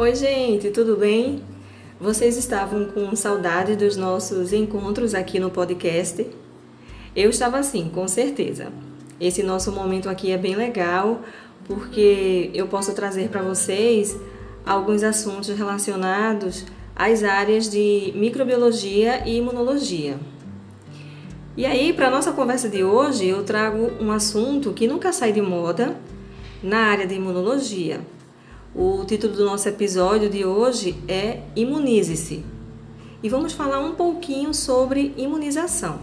Oi, gente, tudo bem? Vocês estavam com saudade dos nossos encontros aqui no podcast? Eu estava assim, com certeza. Esse nosso momento aqui é bem legal porque eu posso trazer para vocês alguns assuntos relacionados às áreas de microbiologia e imunologia. E aí, para nossa conversa de hoje, eu trago um assunto que nunca sai de moda na área de imunologia o título do nosso episódio de hoje é Imunize-se. E vamos falar um pouquinho sobre imunização.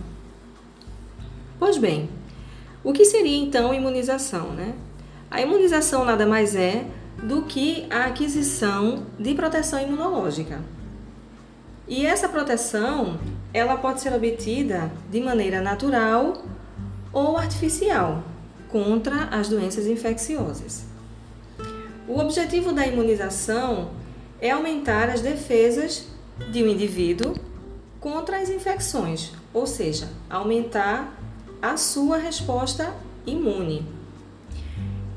Pois bem, o que seria então imunização, né? A imunização nada mais é do que a aquisição de proteção imunológica. E essa proteção, ela pode ser obtida de maneira natural ou artificial contra as doenças infecciosas. O objetivo da imunização é aumentar as defesas de um indivíduo contra as infecções, ou seja, aumentar a sua resposta imune.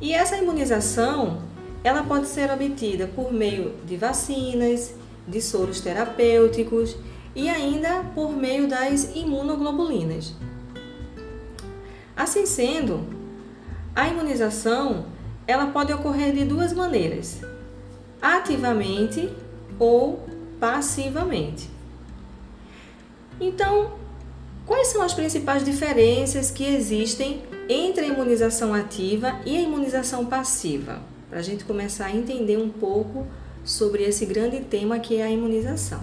E essa imunização, ela pode ser obtida por meio de vacinas, de soros terapêuticos e ainda por meio das imunoglobulinas. Assim sendo, a imunização ela pode ocorrer de duas maneiras: ativamente ou passivamente. Então, quais são as principais diferenças que existem entre a imunização ativa e a imunização passiva? Para a gente começar a entender um pouco sobre esse grande tema que é a imunização.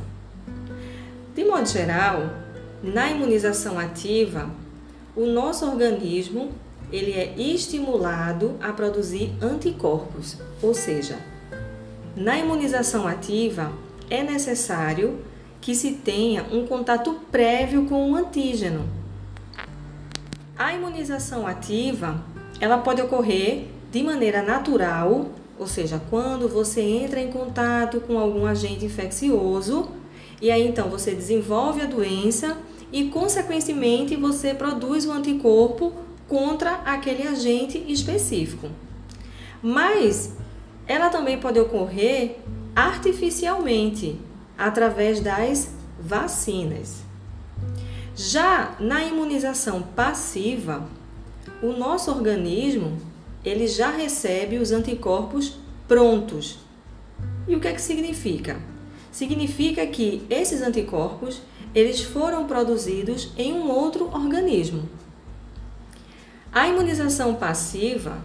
De modo geral, na imunização ativa, o nosso organismo ele é estimulado a produzir anticorpos, ou seja, na imunização ativa é necessário que se tenha um contato prévio com o antígeno. A imunização ativa, ela pode ocorrer de maneira natural, ou seja, quando você entra em contato com algum agente infeccioso, e aí então você desenvolve a doença e consequentemente você produz o anticorpo contra aquele agente específico. Mas ela também pode ocorrer artificialmente, através das vacinas. Já na imunização passiva, o nosso organismo ele já recebe os anticorpos prontos. E o que é que significa? Significa que esses anticorpos eles foram produzidos em um outro organismo. A imunização passiva,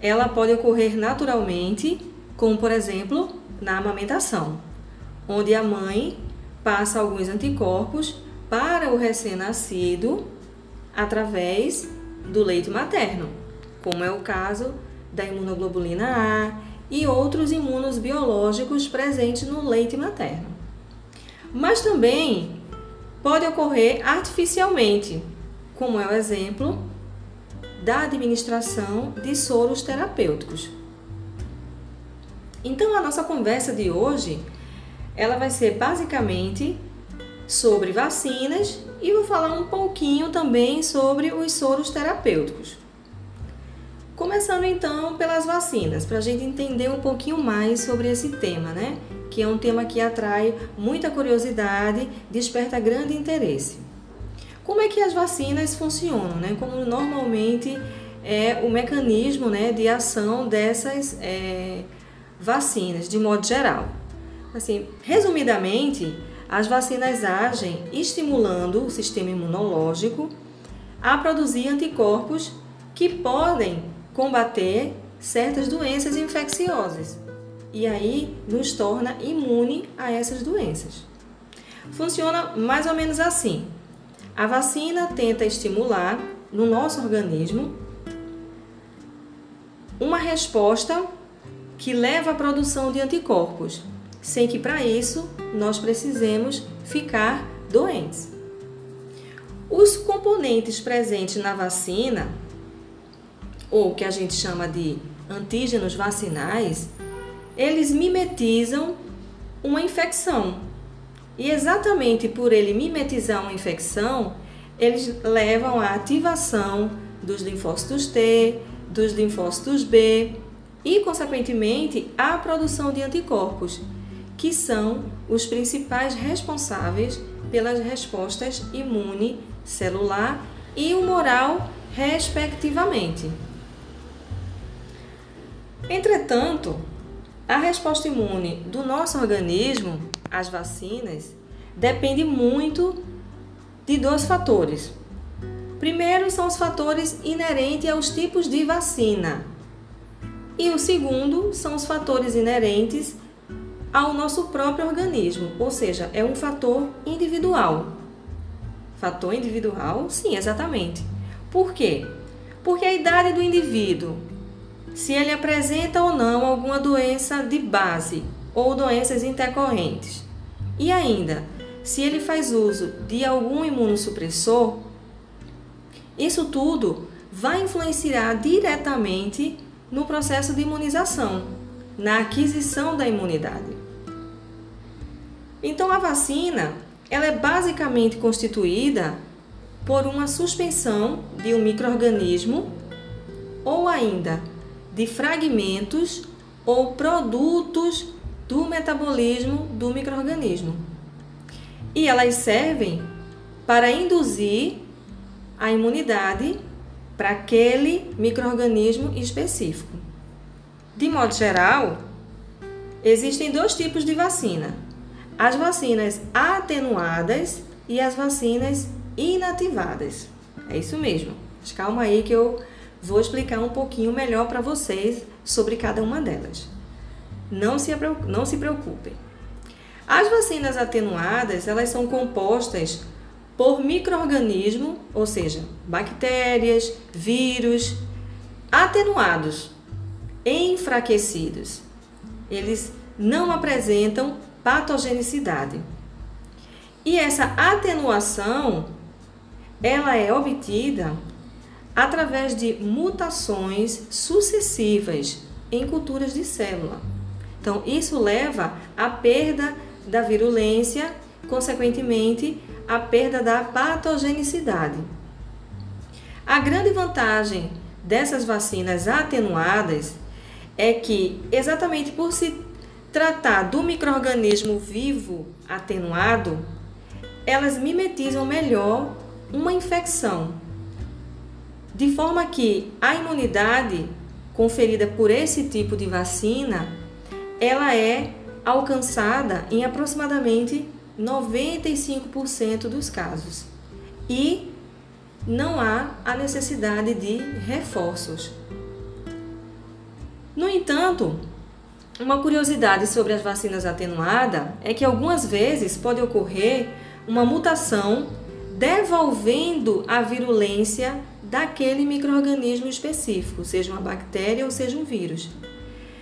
ela pode ocorrer naturalmente, como por exemplo, na amamentação, onde a mãe passa alguns anticorpos para o recém-nascido através do leite materno, como é o caso da imunoglobulina A e outros imunos biológicos presentes no leite materno. Mas também pode ocorrer artificialmente, como é o exemplo da administração de soros terapêuticos. Então a nossa conversa de hoje, ela vai ser basicamente sobre vacinas e vou falar um pouquinho também sobre os soros terapêuticos. Começando então pelas vacinas, para a gente entender um pouquinho mais sobre esse tema, né? Que é um tema que atrai muita curiosidade, desperta grande interesse. Como é que as vacinas funcionam, né? Como normalmente é o mecanismo né, de ação dessas é, vacinas, de modo geral. Assim, resumidamente, as vacinas agem estimulando o sistema imunológico a produzir anticorpos que podem combater certas doenças infecciosas e aí nos torna imune a essas doenças. Funciona mais ou menos assim. A vacina tenta estimular no nosso organismo uma resposta que leva à produção de anticorpos, sem que para isso nós precisemos ficar doentes. Os componentes presentes na vacina, ou que a gente chama de antígenos vacinais, eles mimetizam uma infecção e exatamente por ele mimetizar uma infecção, eles levam à ativação dos linfócitos T, dos linfócitos B, e, consequentemente, a produção de anticorpos, que são os principais responsáveis pelas respostas imune, celular e humoral, respectivamente. Entretanto, a resposta imune do nosso organismo às vacinas depende muito de dois fatores. Primeiro são os fatores inerentes aos tipos de vacina. E o segundo são os fatores inerentes ao nosso próprio organismo, ou seja, é um fator individual. Fator individual? Sim, exatamente. Por quê? Porque a idade do indivíduo, se ele apresenta ou não alguma doença de base ou doenças intercorrentes. E ainda, se ele faz uso de algum imunossupressor, isso tudo vai influenciar diretamente no processo de imunização, na aquisição da imunidade. Então a vacina, ela é basicamente constituída por uma suspensão de um microorganismo ou ainda de fragmentos ou produtos do metabolismo do microorganismo. E elas servem para induzir a imunidade para aquele microorganismo específico. De modo geral, existem dois tipos de vacina: as vacinas atenuadas e as vacinas inativadas. É isso mesmo. Mas calma aí que eu vou explicar um pouquinho melhor para vocês sobre cada uma delas. Não se, não se preocupem. As vacinas atenuadas, elas são compostas por microorganismos, ou seja, bactérias, vírus, atenuados, enfraquecidos. Eles não apresentam patogenicidade. E essa atenuação, ela é obtida através de mutações sucessivas em culturas de célula. Então, isso leva à perda da virulência, consequentemente, à perda da patogenicidade. A grande vantagem dessas vacinas atenuadas é que, exatamente por se tratar do microorganismo vivo atenuado, elas mimetizam melhor uma infecção, de forma que a imunidade conferida por esse tipo de vacina, ela é alcançada em aproximadamente 95% dos casos. E não há a necessidade de reforços. No entanto, uma curiosidade sobre as vacinas atenuadas é que algumas vezes pode ocorrer uma mutação devolvendo a virulência daquele microorganismo específico, seja uma bactéria ou seja um vírus.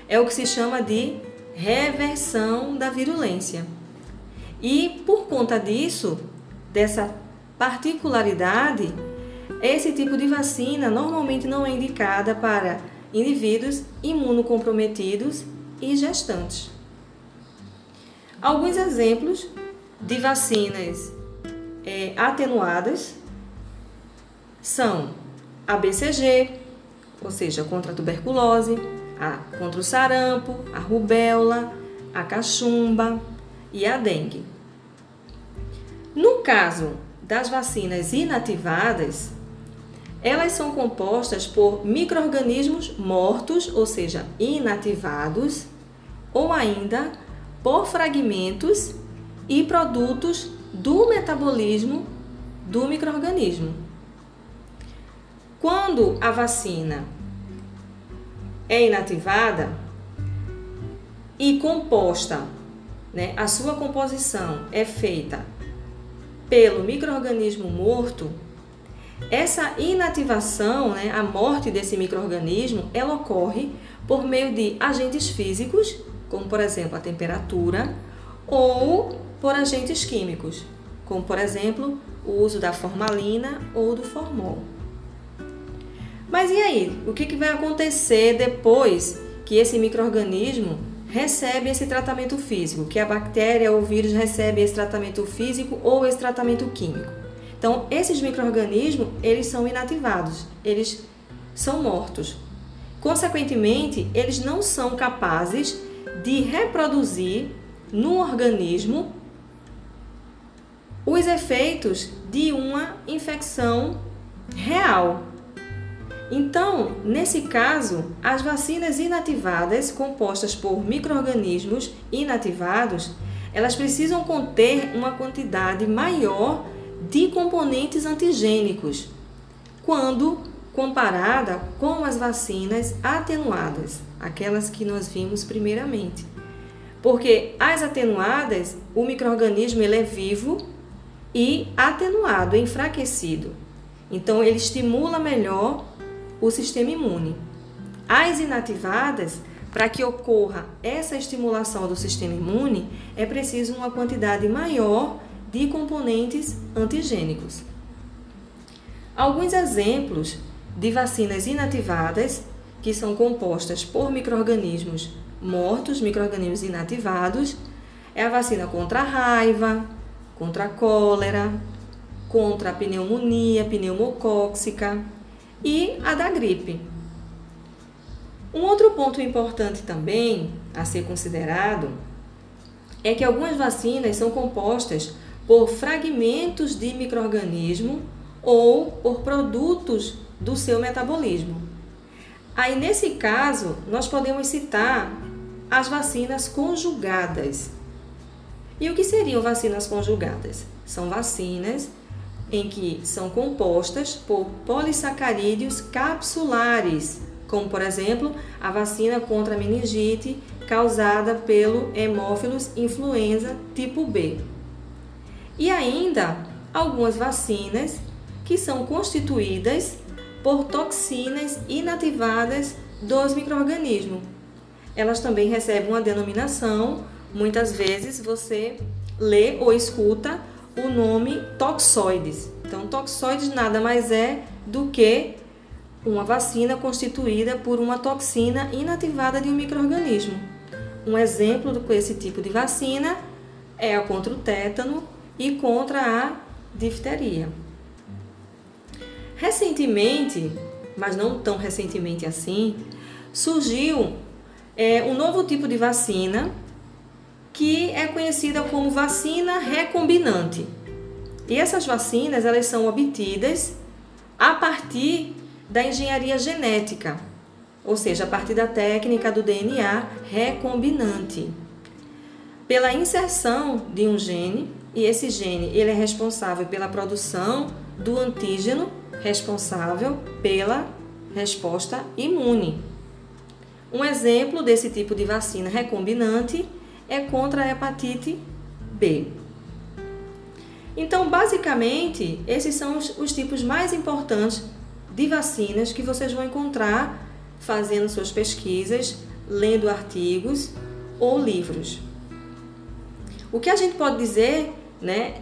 É o que se chama de reversão da virulência. E por conta disso, dessa particularidade, esse tipo de vacina normalmente não é indicada para indivíduos imunocomprometidos e gestantes. Alguns exemplos de vacinas é, atenuadas são a BCG, ou seja, contra a tuberculose, a, contra o sarampo, a rubéola, a cachumba e a dengue. No caso das vacinas inativadas, elas são compostas por microorganismos mortos, ou seja, inativados, ou ainda por fragmentos e produtos do metabolismo do microorganismo. Quando a vacina é inativada e composta, né, a sua composição é feita pelo microorganismo morto, essa inativação, né, a morte desse microorganismo, ela ocorre por meio de agentes físicos, como por exemplo a temperatura, ou por agentes químicos, como por exemplo o uso da formalina ou do formol. Mas e aí? O que, que vai acontecer depois que esse microorganismo recebe esse tratamento físico, que a bactéria ou o vírus recebe esse tratamento físico ou esse tratamento químico? Então, esses microorganismos, eles são inativados, eles são mortos. Consequentemente, eles não são capazes de reproduzir no organismo os efeitos de uma infecção real. Então, nesse caso, as vacinas inativadas, compostas por microrganismos inativados, elas precisam conter uma quantidade maior de componentes antigênicos, quando comparada com as vacinas atenuadas, aquelas que nós vimos primeiramente. Porque as atenuadas, o microorganismo ele é vivo e atenuado, enfraquecido. Então ele estimula melhor o sistema imune. As inativadas, para que ocorra essa estimulação do sistema imune, é preciso uma quantidade maior de componentes antigênicos. Alguns exemplos de vacinas inativadas, que são compostas por microrganismos mortos, microrganismos inativados, é a vacina contra a raiva, contra a cólera, contra a pneumonia pneumocóxica e a da gripe. Um outro ponto importante também a ser considerado é que algumas vacinas são compostas por fragmentos de microorganismo ou por produtos do seu metabolismo. Aí, nesse caso, nós podemos citar as vacinas conjugadas. E o que seriam vacinas conjugadas? São vacinas em que são compostas por polissacarídeos capsulares, como por exemplo a vacina contra a meningite causada pelo hemófilos influenza tipo B. E ainda algumas vacinas que são constituídas por toxinas inativadas dos microrganismos. Elas também recebem uma denominação, muitas vezes você lê ou escuta o nome toxoides. Então, toxoides nada mais é do que uma vacina constituída por uma toxina inativada de um microorganismo. Um exemplo desse tipo de vacina é a contra o tétano e contra a difteria. Recentemente, mas não tão recentemente assim, surgiu é, um novo tipo de vacina que é conhecida como vacina recombinante. E essas vacinas elas são obtidas a partir da engenharia genética, ou seja, a partir da técnica do DNA recombinante. Pela inserção de um gene, e esse gene ele é responsável pela produção do antígeno responsável pela resposta imune. Um exemplo desse tipo de vacina recombinante é contra a hepatite B. Então, basicamente, esses são os, os tipos mais importantes de vacinas que vocês vão encontrar fazendo suas pesquisas, lendo artigos ou livros. O que a gente pode dizer, né,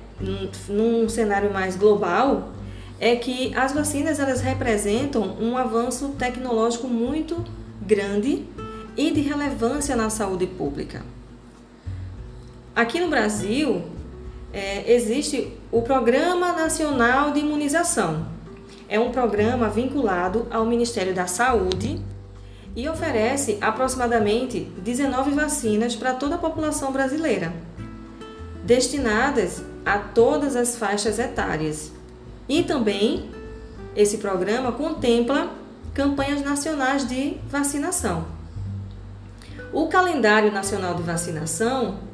num, cenário mais global, é que as vacinas elas representam um avanço tecnológico muito grande e de relevância na saúde pública. Aqui no Brasil é, existe o Programa Nacional de Imunização. É um programa vinculado ao Ministério da Saúde e oferece aproximadamente 19 vacinas para toda a população brasileira, destinadas a todas as faixas etárias e também esse programa contempla campanhas nacionais de vacinação. O calendário nacional de vacinação,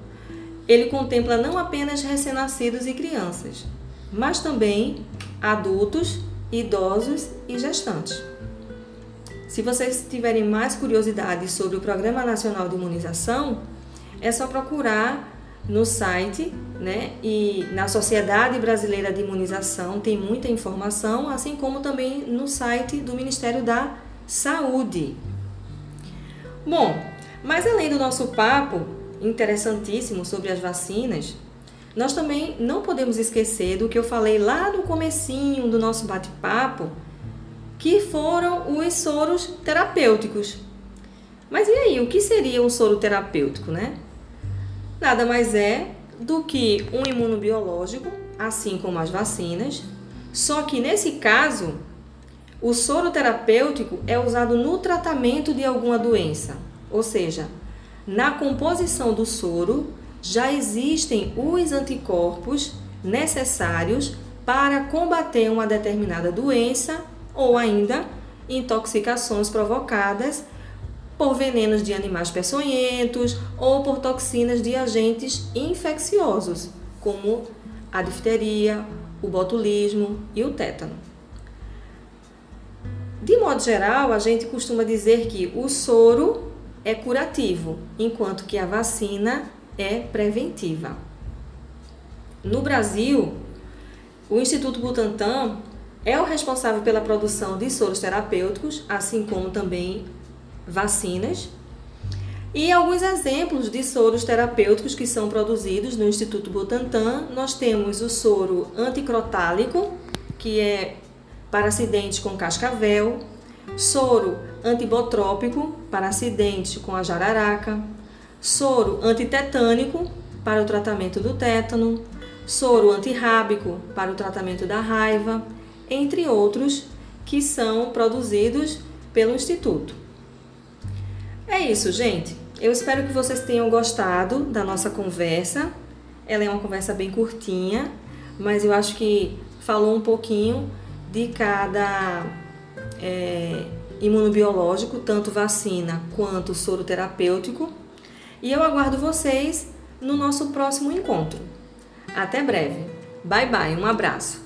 ele contempla não apenas recém-nascidos e crianças, mas também adultos, idosos e gestantes. Se vocês tiverem mais curiosidade sobre o Programa Nacional de Imunização, é só procurar no site, né? E na Sociedade Brasileira de Imunização tem muita informação, assim como também no site do Ministério da Saúde. Bom, mas além do nosso papo interessantíssimo sobre as vacinas, nós também não podemos esquecer do que eu falei lá no comecinho do nosso bate-papo, que foram os soros terapêuticos. Mas e aí, o que seria um soro terapêutico, né? nada mais é do que um imunobiológico, assim como as vacinas, só que nesse caso, O soro terapêutico é usado no tratamento de alguma doença, ou seja, na composição do soro já existem os anticorpos necessários para combater uma determinada doença ou ainda intoxicações provocadas por venenos de animais peçonhentos ou por toxinas de agentes infecciosos, como a difteria, o botulismo e o tétano. De modo geral, a gente costuma dizer que o soro é curativo, enquanto que a vacina é preventiva. No Brasil, o Instituto Butantan é o responsável pela produção de soros terapêuticos, assim como também vacinas. E alguns exemplos de soros terapêuticos que são produzidos no Instituto Butantan, nós temos o soro anticrotálico, que é para acidentes com cascavel, soro antibotrópico para acidentes com a jararaca, soro antitetânico para o tratamento do tétano, soro antirrábico para o tratamento da raiva, entre outros que são produzidos pelo Instituto. É isso, gente. Eu espero que vocês tenham gostado da nossa conversa. Ela é uma conversa bem curtinha, mas eu acho que falou um pouquinho de cada é, imunobiológico, tanto vacina quanto soro terapêutico. E eu aguardo vocês no nosso próximo encontro. Até breve. Bye bye, um abraço.